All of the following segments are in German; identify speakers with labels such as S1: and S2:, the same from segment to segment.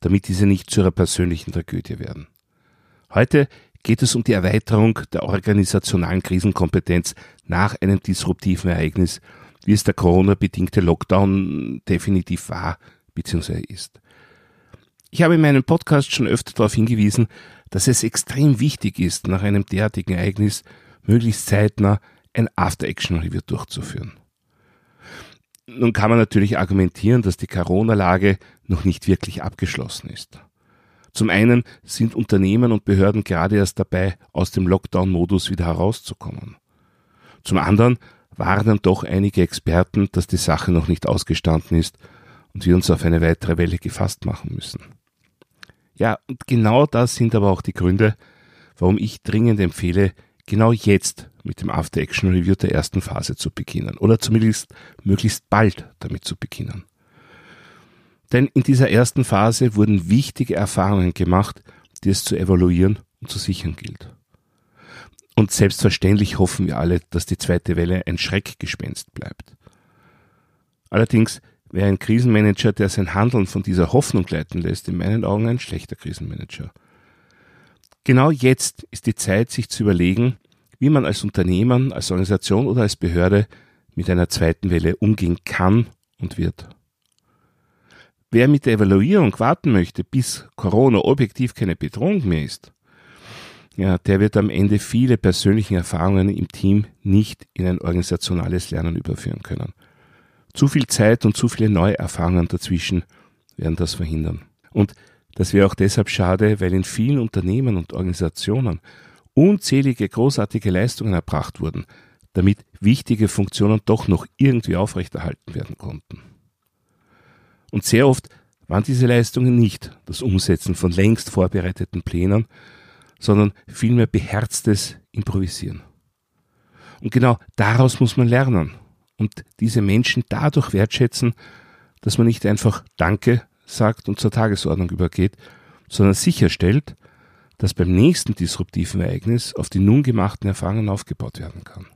S1: damit diese nicht zu ihrer persönlichen Tragödie werden. Heute geht es um die Erweiterung der organisationalen Krisenkompetenz nach einem disruptiven Ereignis, wie es der Corona-bedingte Lockdown definitiv war bzw. ist. Ich habe in meinem Podcast schon öfter darauf hingewiesen, dass es extrem wichtig ist, nach einem derartigen Ereignis möglichst zeitnah ein After-Action-Review durchzuführen. Nun kann man natürlich argumentieren, dass die Corona-Lage noch nicht wirklich abgeschlossen ist. Zum einen sind Unternehmen und Behörden gerade erst dabei, aus dem Lockdown-Modus wieder herauszukommen. Zum anderen warnen doch einige Experten, dass die Sache noch nicht ausgestanden ist und wir uns auf eine weitere Welle gefasst machen müssen. Ja, und genau das sind aber auch die Gründe, warum ich dringend empfehle, genau jetzt mit dem After Action Review der ersten Phase zu beginnen oder zumindest möglichst bald damit zu beginnen. Denn in dieser ersten Phase wurden wichtige Erfahrungen gemacht, die es zu evaluieren und zu sichern gilt. Und selbstverständlich hoffen wir alle, dass die zweite Welle ein Schreckgespenst bleibt. Allerdings wäre ein Krisenmanager, der sein Handeln von dieser Hoffnung leiten lässt, in meinen Augen ein schlechter Krisenmanager. Genau jetzt ist die Zeit, sich zu überlegen, wie man als Unternehmen, als Organisation oder als Behörde mit einer zweiten Welle umgehen kann und wird. Wer mit der Evaluierung warten möchte, bis Corona objektiv keine Bedrohung mehr ist, ja, der wird am Ende viele persönliche Erfahrungen im Team nicht in ein organisationales Lernen überführen können. Zu viel Zeit und zu viele neue Erfahrungen dazwischen werden das verhindern. Und das wäre auch deshalb schade, weil in vielen Unternehmen und Organisationen unzählige großartige Leistungen erbracht wurden, damit wichtige Funktionen doch noch irgendwie aufrechterhalten werden konnten. Und sehr oft waren diese Leistungen nicht das Umsetzen von längst vorbereiteten Plänen, sondern vielmehr beherztes Improvisieren. Und genau daraus muss man lernen und diese Menschen dadurch wertschätzen, dass man nicht einfach Danke sagt und zur Tagesordnung übergeht, sondern sicherstellt, dass beim nächsten disruptiven Ereignis auf die nun gemachten Erfahrungen aufgebaut werden kann.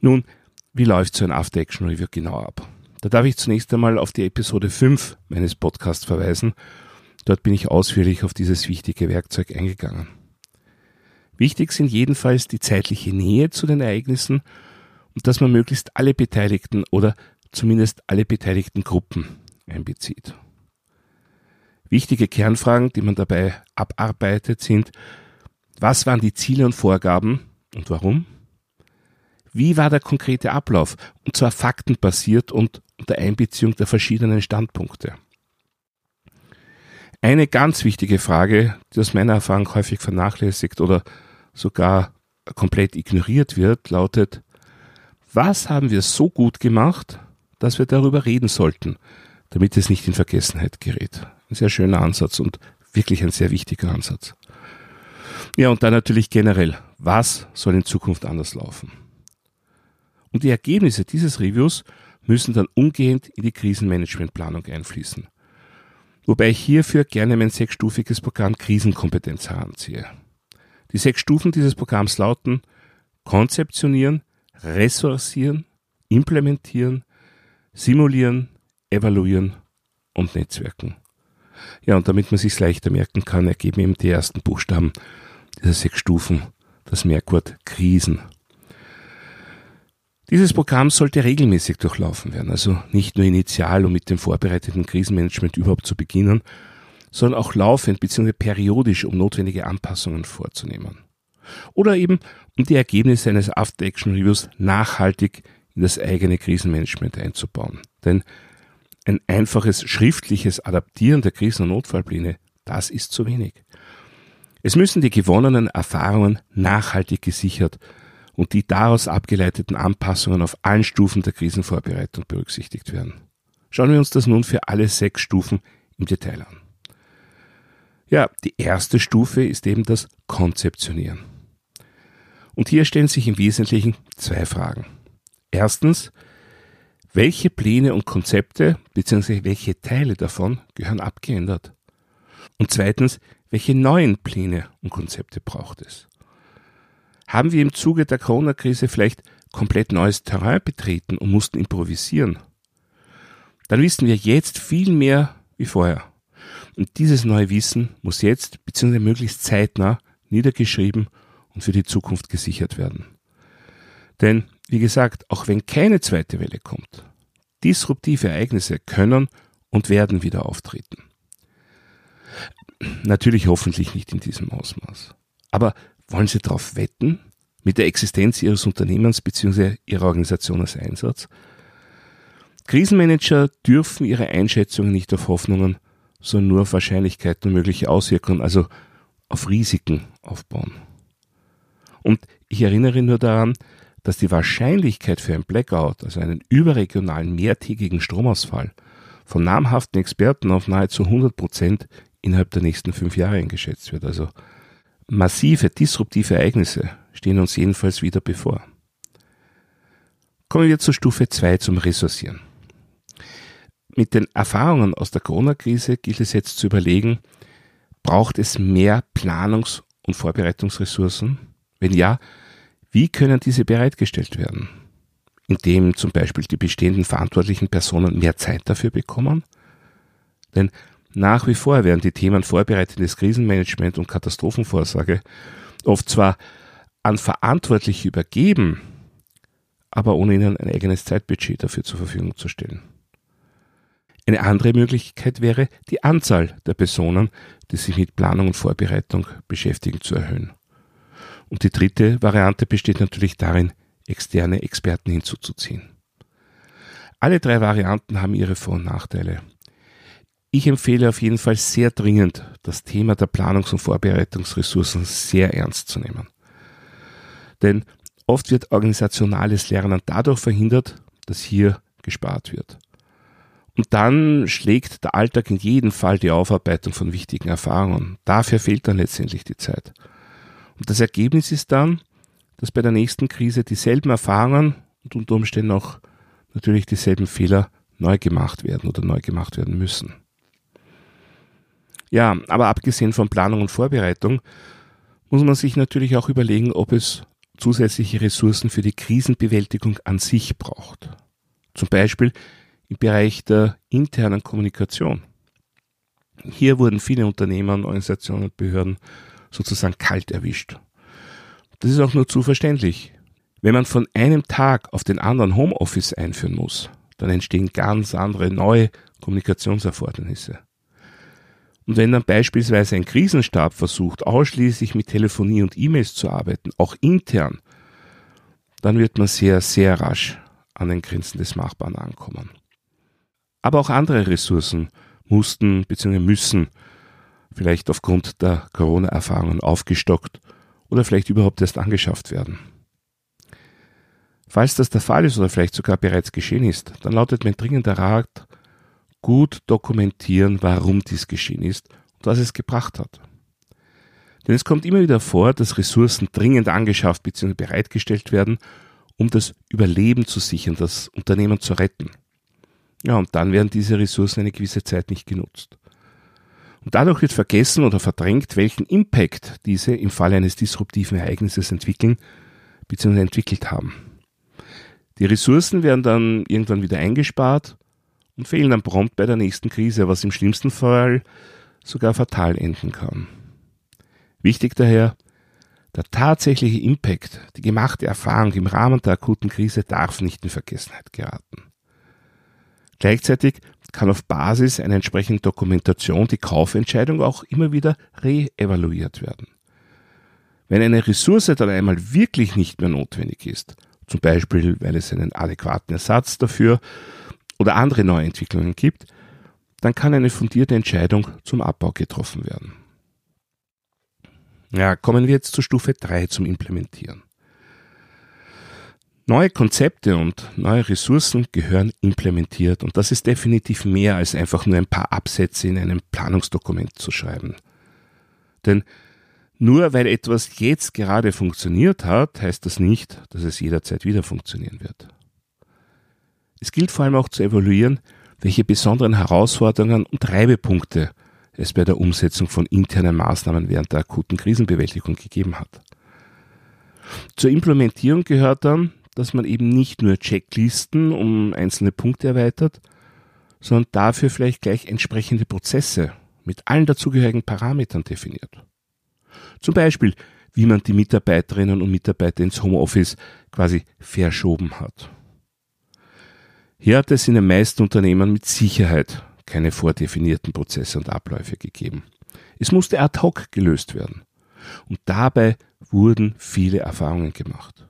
S1: Nun, wie läuft so ein After-Action-Review genau ab? Da darf ich zunächst einmal auf die Episode 5 meines Podcasts verweisen. Dort bin ich ausführlich auf dieses wichtige Werkzeug eingegangen. Wichtig sind jedenfalls die zeitliche Nähe zu den Ereignissen und dass man möglichst alle Beteiligten oder zumindest alle beteiligten Gruppen einbezieht. Wichtige Kernfragen, die man dabei abarbeitet, sind, was waren die Ziele und Vorgaben und warum? Wie war der konkrete Ablauf? Und zwar faktenbasiert und unter Einbeziehung der verschiedenen Standpunkte. Eine ganz wichtige Frage, die aus meiner Erfahrung häufig vernachlässigt oder sogar komplett ignoriert wird, lautet, was haben wir so gut gemacht, dass wir darüber reden sollten, damit es nicht in Vergessenheit gerät? Ein sehr schöner Ansatz und wirklich ein sehr wichtiger Ansatz. Ja, und dann natürlich generell, was soll in Zukunft anders laufen? Und die Ergebnisse dieses Reviews müssen dann umgehend in die Krisenmanagementplanung einfließen. Wobei ich hierfür gerne mein sechsstufiges Programm Krisenkompetenz heranziehe. Die sechs Stufen dieses Programms lauten Konzeptionieren, Ressourcieren, Implementieren, Simulieren, Evaluieren und Netzwerken. Ja, und damit man sich leichter merken kann, ergeben eben die ersten Buchstaben dieser sechs Stufen das Merkwort Krisen. Dieses Programm sollte regelmäßig durchlaufen werden, also nicht nur initial, um mit dem vorbereiteten Krisenmanagement überhaupt zu beginnen, sondern auch laufend bzw. periodisch, um notwendige Anpassungen vorzunehmen. Oder eben, um die Ergebnisse eines After-Action-Reviews nachhaltig in das eigene Krisenmanagement einzubauen. Denn ein einfaches schriftliches Adaptieren der Krisen- und Notfallpläne, das ist zu wenig. Es müssen die gewonnenen Erfahrungen nachhaltig gesichert und die daraus abgeleiteten Anpassungen auf allen Stufen der Krisenvorbereitung berücksichtigt werden. Schauen wir uns das nun für alle sechs Stufen im Detail an. Ja, die erste Stufe ist eben das Konzeptionieren. Und hier stellen sich im Wesentlichen zwei Fragen. Erstens, welche Pläne und Konzepte bzw. welche Teile davon gehören abgeändert? Und zweitens, welche neuen Pläne und Konzepte braucht es? Haben wir im Zuge der Corona-Krise vielleicht komplett neues Terrain betreten und mussten improvisieren? Dann wissen wir jetzt viel mehr wie vorher. Und dieses neue Wissen muss jetzt bzw. möglichst zeitnah niedergeschrieben und für die Zukunft gesichert werden. Denn, wie gesagt, auch wenn keine zweite Welle kommt, disruptive Ereignisse können und werden wieder auftreten. Natürlich hoffentlich nicht in diesem Ausmaß. Aber wollen Sie darauf wetten, mit der Existenz Ihres Unternehmens bzw. Ihrer Organisation als Einsatz? Krisenmanager dürfen ihre Einschätzungen nicht auf Hoffnungen, sondern nur auf Wahrscheinlichkeiten und mögliche Auswirkungen, also auf Risiken aufbauen. Und ich erinnere nur daran, dass die Wahrscheinlichkeit für ein Blackout, also einen überregionalen mehrtägigen Stromausfall, von namhaften Experten auf nahezu 100 Prozent innerhalb der nächsten fünf Jahre eingeschätzt wird. Also massive disruptive Ereignisse stehen uns jedenfalls wieder bevor. Kommen wir zur Stufe 2 zum Ressourcieren. Mit den Erfahrungen aus der Corona-Krise gilt es jetzt zu überlegen, braucht es mehr Planungs- und Vorbereitungsressourcen? Wenn ja, wie können diese bereitgestellt werden? Indem zum Beispiel die bestehenden verantwortlichen Personen mehr Zeit dafür bekommen? Denn nach wie vor werden die Themen vorbereitendes Krisenmanagement und Katastrophenvorsorge oft zwar an Verantwortliche übergeben, aber ohne ihnen ein eigenes Zeitbudget dafür zur Verfügung zu stellen. Eine andere Möglichkeit wäre, die Anzahl der Personen, die sich mit Planung und Vorbereitung beschäftigen, zu erhöhen. Und die dritte Variante besteht natürlich darin, externe Experten hinzuzuziehen. Alle drei Varianten haben ihre Vor- und Nachteile. Ich empfehle auf jeden Fall sehr dringend, das Thema der Planungs- und Vorbereitungsressourcen sehr ernst zu nehmen. Denn oft wird organisationales Lernen dadurch verhindert, dass hier gespart wird. Und dann schlägt der Alltag in jedem Fall die Aufarbeitung von wichtigen Erfahrungen. Dafür fehlt dann letztendlich die Zeit. Und das Ergebnis ist dann, dass bei der nächsten Krise dieselben Erfahrungen und unter Umständen auch natürlich dieselben Fehler neu gemacht werden oder neu gemacht werden müssen. Ja, aber abgesehen von Planung und Vorbereitung muss man sich natürlich auch überlegen, ob es zusätzliche Ressourcen für die Krisenbewältigung an sich braucht. Zum Beispiel im Bereich der internen Kommunikation. Hier wurden viele Unternehmen, Organisationen und Behörden sozusagen kalt erwischt. Das ist auch nur zu verständlich. Wenn man von einem Tag auf den anderen Homeoffice einführen muss, dann entstehen ganz andere neue Kommunikationserfordernisse. Und wenn dann beispielsweise ein Krisenstab versucht, ausschließlich mit Telefonie und E-Mails zu arbeiten, auch intern, dann wird man sehr, sehr rasch an den Grenzen des Machbaren ankommen. Aber auch andere Ressourcen mussten bzw. müssen vielleicht aufgrund der Corona-Erfahrungen aufgestockt oder vielleicht überhaupt erst angeschafft werden. Falls das der Fall ist oder vielleicht sogar bereits geschehen ist, dann lautet mein dringender Rat, gut dokumentieren, warum dies geschehen ist und was es gebracht hat. Denn es kommt immer wieder vor, dass Ressourcen dringend angeschafft bzw. bereitgestellt werden, um das Überleben zu sichern, das Unternehmen zu retten. Ja, und dann werden diese Ressourcen eine gewisse Zeit nicht genutzt. Und dadurch wird vergessen oder verdrängt, welchen Impact diese im Falle eines disruptiven Ereignisses entwickeln bzw. entwickelt haben. Die Ressourcen werden dann irgendwann wieder eingespart und fehlen dann prompt bei der nächsten Krise, was im schlimmsten Fall sogar fatal enden kann. Wichtig daher, der tatsächliche Impact, die gemachte Erfahrung im Rahmen der akuten Krise darf nicht in Vergessenheit geraten. Gleichzeitig kann auf Basis einer entsprechenden Dokumentation die Kaufentscheidung auch immer wieder re-evaluiert werden. Wenn eine Ressource dann einmal wirklich nicht mehr notwendig ist, zum Beispiel weil es einen adäquaten Ersatz dafür oder andere Neuentwicklungen gibt, dann kann eine fundierte Entscheidung zum Abbau getroffen werden. Ja, kommen wir jetzt zur Stufe 3 zum Implementieren. Neue Konzepte und neue Ressourcen gehören implementiert und das ist definitiv mehr als einfach nur ein paar Absätze in einem Planungsdokument zu schreiben. Denn nur weil etwas jetzt gerade funktioniert hat, heißt das nicht, dass es jederzeit wieder funktionieren wird. Es gilt vor allem auch zu evaluieren, welche besonderen Herausforderungen und Reibepunkte es bei der Umsetzung von internen Maßnahmen während der akuten Krisenbewältigung gegeben hat. Zur Implementierung gehört dann, dass man eben nicht nur Checklisten um einzelne Punkte erweitert, sondern dafür vielleicht gleich entsprechende Prozesse mit allen dazugehörigen Parametern definiert. Zum Beispiel, wie man die Mitarbeiterinnen und Mitarbeiter ins Homeoffice quasi verschoben hat. Hier hat es in den meisten Unternehmen mit Sicherheit keine vordefinierten Prozesse und Abläufe gegeben. Es musste ad hoc gelöst werden. Und dabei wurden viele Erfahrungen gemacht.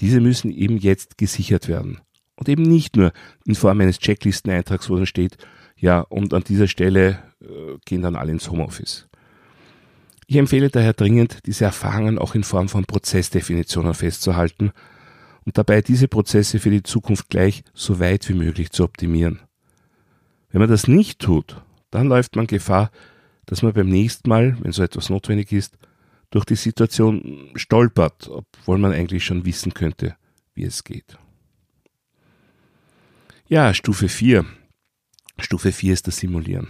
S1: Diese müssen eben jetzt gesichert werden. Und eben nicht nur in Form eines Checklisteneintrags, wo dann steht, ja, und an dieser Stelle äh, gehen dann alle ins Homeoffice. Ich empfehle daher dringend, diese Erfahrungen auch in Form von Prozessdefinitionen festzuhalten und dabei diese Prozesse für die Zukunft gleich so weit wie möglich zu optimieren. Wenn man das nicht tut, dann läuft man Gefahr, dass man beim nächsten Mal, wenn so etwas notwendig ist, durch die Situation stolpert, obwohl man eigentlich schon wissen könnte, wie es geht. Ja, Stufe 4. Stufe 4 ist das Simulieren.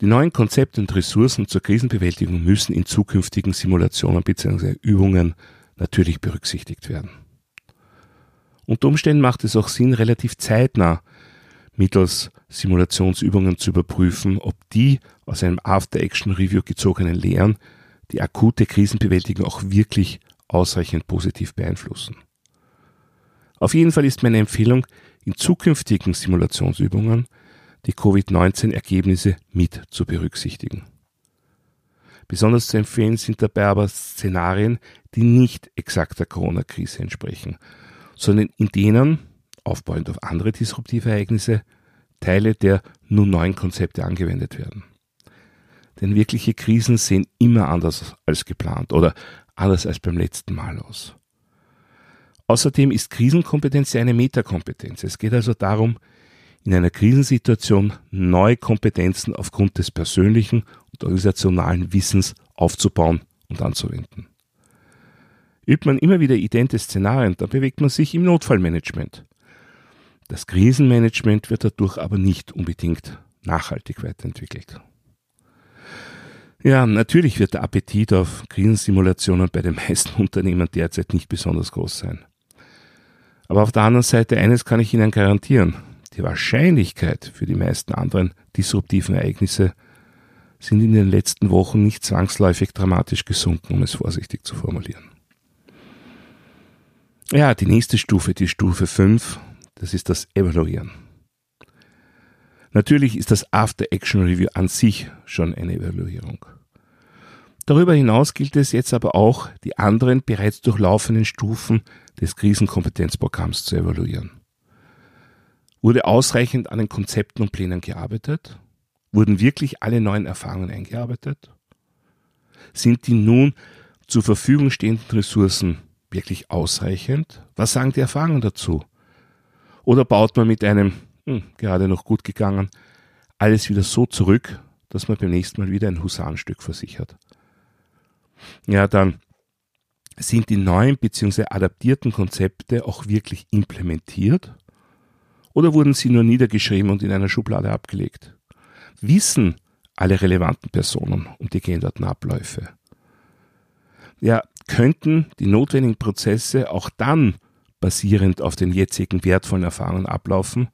S1: Die neuen Konzepte und Ressourcen zur Krisenbewältigung müssen in zukünftigen Simulationen bzw. Übungen natürlich berücksichtigt werden. Unter Umständen macht es auch Sinn, relativ zeitnah mittels Simulationsübungen zu überprüfen, ob die aus einem After-Action-Review gezogenen Lehren die akute Krisenbewältigung auch wirklich ausreichend positiv beeinflussen. Auf jeden Fall ist meine Empfehlung, in zukünftigen Simulationsübungen die Covid-19-Ergebnisse mit zu berücksichtigen. Besonders zu empfehlen sind dabei aber Szenarien, die nicht exakt der Corona-Krise entsprechen, sondern in denen, aufbauend auf andere disruptive Ereignisse, Teile der nun neuen Konzepte angewendet werden. Denn wirkliche Krisen sehen immer anders als geplant oder anders als beim letzten Mal aus. Außerdem ist Krisenkompetenz ja eine Metakompetenz. Es geht also darum, in einer Krisensituation neue Kompetenzen aufgrund des persönlichen und organisationalen Wissens aufzubauen und anzuwenden. Übt man immer wieder idente Szenarien, dann bewegt man sich im Notfallmanagement. Das Krisenmanagement wird dadurch aber nicht unbedingt nachhaltig weiterentwickelt. Ja, natürlich wird der Appetit auf Krisensimulationen bei den meisten Unternehmen derzeit nicht besonders groß sein. Aber auf der anderen Seite eines kann ich Ihnen garantieren. Die Wahrscheinlichkeit für die meisten anderen disruptiven Ereignisse sind in den letzten Wochen nicht zwangsläufig dramatisch gesunken, um es vorsichtig zu formulieren. Ja, die nächste Stufe, die Stufe 5, das ist das Evaluieren. Natürlich ist das After-Action-Review an sich schon eine Evaluierung. Darüber hinaus gilt es jetzt aber auch, die anderen bereits durchlaufenden Stufen des Krisenkompetenzprogramms zu evaluieren. Wurde ausreichend an den Konzepten und Plänen gearbeitet? Wurden wirklich alle neuen Erfahrungen eingearbeitet? Sind die nun zur Verfügung stehenden Ressourcen wirklich ausreichend? Was sagen die Erfahrungen dazu? Oder baut man mit einem, hm, gerade noch gut gegangen, alles wieder so zurück, dass man beim nächsten Mal wieder ein Husarenstück versichert? Ja, dann sind die neuen bzw. adaptierten Konzepte auch wirklich implementiert? Oder wurden sie nur niedergeschrieben und in einer Schublade abgelegt? Wissen alle relevanten Personen um die geänderten Abläufe? Ja, könnten die notwendigen Prozesse auch dann basierend auf den jetzigen wertvollen Erfahrungen ablaufen,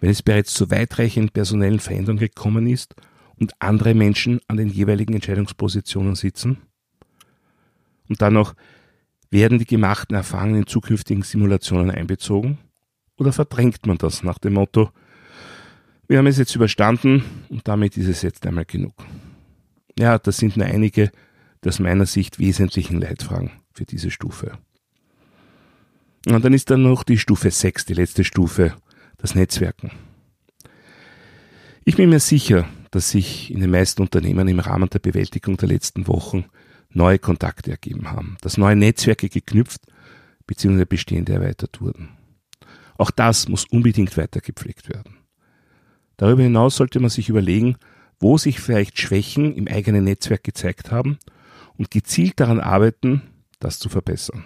S1: wenn es bereits zu weitreichenden personellen Veränderungen gekommen ist und andere Menschen an den jeweiligen Entscheidungspositionen sitzen? Und dann noch, werden die gemachten Erfahrungen in zukünftigen Simulationen einbezogen? Oder verdrängt man das nach dem Motto, wir haben es jetzt überstanden und damit ist es jetzt einmal genug? Ja, das sind nur einige der aus meiner Sicht wesentlichen Leitfragen für diese Stufe. Und dann ist dann noch die Stufe 6, die letzte Stufe, das Netzwerken. Ich bin mir sicher, dass sich in den meisten Unternehmen im Rahmen der Bewältigung der letzten Wochen neue Kontakte ergeben haben, dass neue Netzwerke geknüpft bzw. bestehende erweitert wurden. Auch das muss unbedingt weiter gepflegt werden. Darüber hinaus sollte man sich überlegen, wo sich vielleicht Schwächen im eigenen Netzwerk gezeigt haben und gezielt daran arbeiten, das zu verbessern.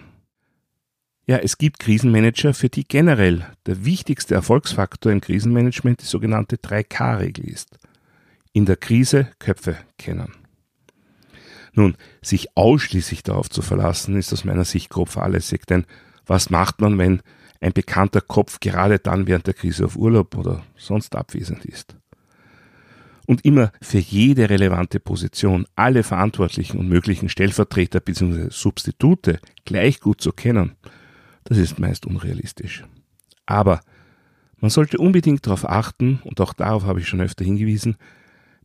S1: Ja, es gibt Krisenmanager, für die generell der wichtigste Erfolgsfaktor im Krisenmanagement die sogenannte 3K-Regel ist. In der Krise Köpfe kennen. Nun, sich ausschließlich darauf zu verlassen, ist aus meiner Sicht grob fahrlässig, denn was macht man, wenn ein bekannter Kopf gerade dann während der Krise auf Urlaub oder sonst abwesend ist? Und immer für jede relevante Position alle verantwortlichen und möglichen Stellvertreter bzw. Substitute gleich gut zu kennen, das ist meist unrealistisch. Aber man sollte unbedingt darauf achten, und auch darauf habe ich schon öfter hingewiesen,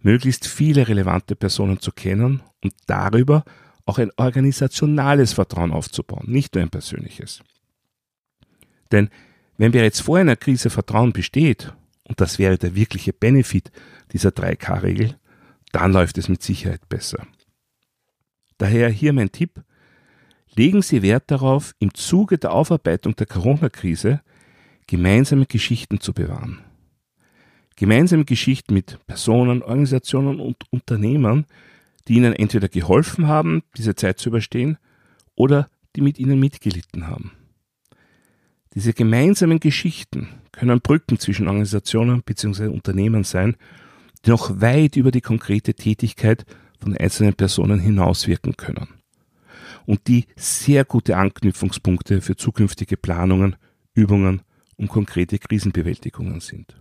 S1: möglichst viele relevante Personen zu kennen und darüber auch ein organisationales Vertrauen aufzubauen, nicht nur ein persönliches. Denn wenn bereits vor einer Krise Vertrauen besteht, und das wäre der wirkliche Benefit dieser 3K-Regel, dann läuft es mit Sicherheit besser. Daher hier mein Tipp, legen Sie Wert darauf, im Zuge der Aufarbeitung der Corona-Krise gemeinsame Geschichten zu bewahren gemeinsame Geschichten mit Personen, Organisationen und Unternehmern, die ihnen entweder geholfen haben, diese Zeit zu überstehen, oder die mit ihnen mitgelitten haben. Diese gemeinsamen Geschichten können Brücken zwischen Organisationen bzw. Unternehmen sein, die noch weit über die konkrete Tätigkeit von einzelnen Personen hinauswirken können und die sehr gute Anknüpfungspunkte für zukünftige Planungen, Übungen und konkrete Krisenbewältigungen sind.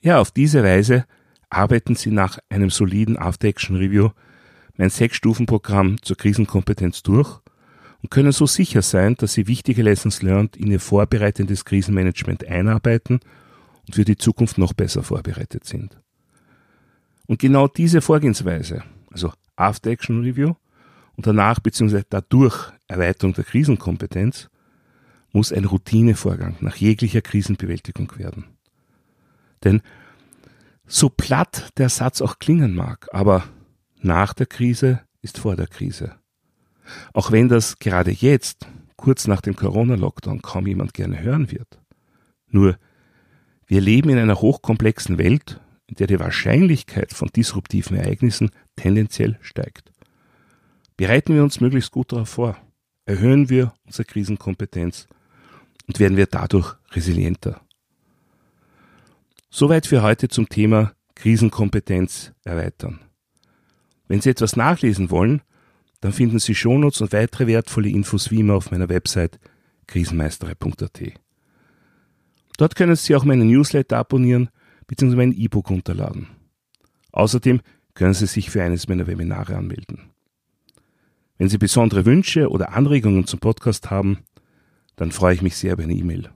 S1: Ja, auf diese Weise arbeiten Sie nach einem soliden After-Action-Review mein Sechs-Stufen-Programm zur Krisenkompetenz durch und können so sicher sein, dass Sie wichtige Lessons learned in Ihr vorbereitendes Krisenmanagement einarbeiten und für die Zukunft noch besser vorbereitet sind. Und genau diese Vorgehensweise, also After-Action-Review und danach bzw. dadurch Erweiterung der Krisenkompetenz, muss ein Routinevorgang nach jeglicher Krisenbewältigung werden. Denn so platt der Satz auch klingen mag, aber nach der Krise ist vor der Krise. Auch wenn das gerade jetzt, kurz nach dem Corona-Lockdown, kaum jemand gerne hören wird. Nur, wir leben in einer hochkomplexen Welt, in der die Wahrscheinlichkeit von disruptiven Ereignissen tendenziell steigt. Bereiten wir uns möglichst gut darauf vor, erhöhen wir unsere Krisenkompetenz und werden wir dadurch resilienter. Soweit für heute zum Thema Krisenkompetenz erweitern. Wenn Sie etwas nachlesen wollen, dann finden Sie Shownotes und weitere wertvolle Infos wie immer auf meiner Website krisenmeisterei.at. Dort können Sie auch meinen Newsletter abonnieren bzw. mein E-Book runterladen. Außerdem können Sie sich für eines meiner Webinare anmelden. Wenn Sie besondere Wünsche oder Anregungen zum Podcast haben, dann freue ich mich sehr über eine E-Mail.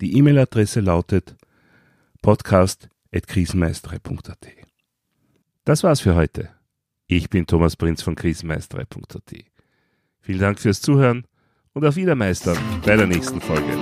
S1: Die E-Mail-Adresse lautet podcast.krisenmeisterei.at. Das war's für heute. Ich bin Thomas Prinz von krisenmeisterei.at. Vielen Dank fürs Zuhören und auf Wiedermeistern bei der nächsten Folge.